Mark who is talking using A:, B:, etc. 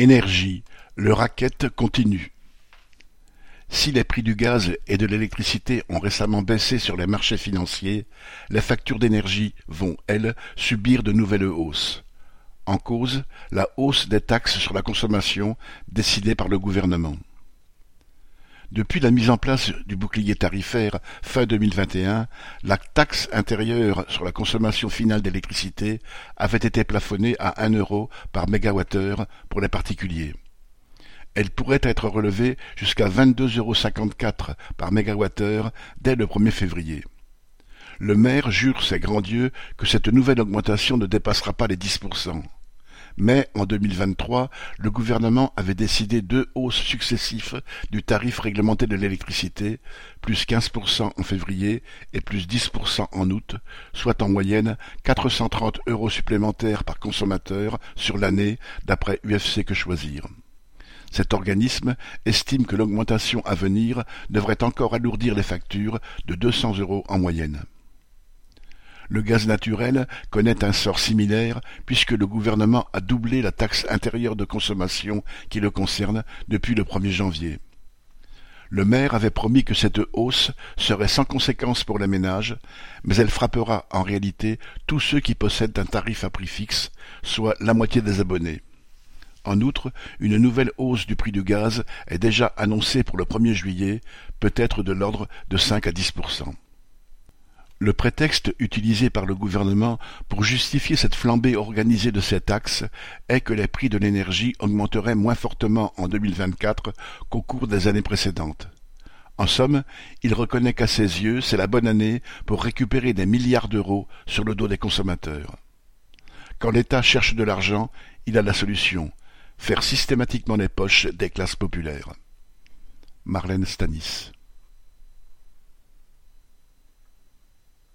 A: Énergie, le racket continue. Si les prix du gaz et de l'électricité ont récemment baissé sur les marchés financiers, les factures d'énergie vont, elles, subir de nouvelles hausses. En cause, la hausse des taxes sur la consommation décidée par le gouvernement. Depuis la mise en place du bouclier tarifaire fin 2021, la taxe intérieure sur la consommation finale d'électricité avait été plafonnée à un euro par mégawattheure pour les particuliers. Elle pourrait être relevée jusqu'à 22,54 euros par mégawattheure dès le 1er février. Le maire jure ses grands dieux que cette nouvelle augmentation ne dépassera pas les 10%. Mais en 2023, le gouvernement avait décidé deux hausses successives du tarif réglementé de l'électricité, plus 15% en février et plus 10% en août, soit en moyenne 430 euros supplémentaires par consommateur sur l'année d'après UFC Que Choisir. Cet organisme estime que l'augmentation à venir devrait encore alourdir les factures de 200 euros en moyenne. Le gaz naturel connaît un sort similaire puisque le gouvernement a doublé la taxe intérieure de consommation qui le concerne depuis le 1er janvier. Le maire avait promis que cette hausse serait sans conséquence pour les ménages, mais elle frappera en réalité tous ceux qui possèdent un tarif à prix fixe, soit la moitié des abonnés. En outre, une nouvelle hausse du prix du gaz est déjà annoncée pour le 1er juillet, peut-être de l'ordre de 5 à 10 le prétexte utilisé par le gouvernement pour justifier cette flambée organisée de ces taxes est que les prix de l'énergie augmenteraient moins fortement en 2024 qu'au cours des années précédentes. En somme, il reconnaît qu'à ses yeux, c'est la bonne année pour récupérer des milliards d'euros sur le dos des consommateurs. Quand l'État cherche de l'argent, il a la solution faire systématiquement les poches des classes populaires. Marlène Stanis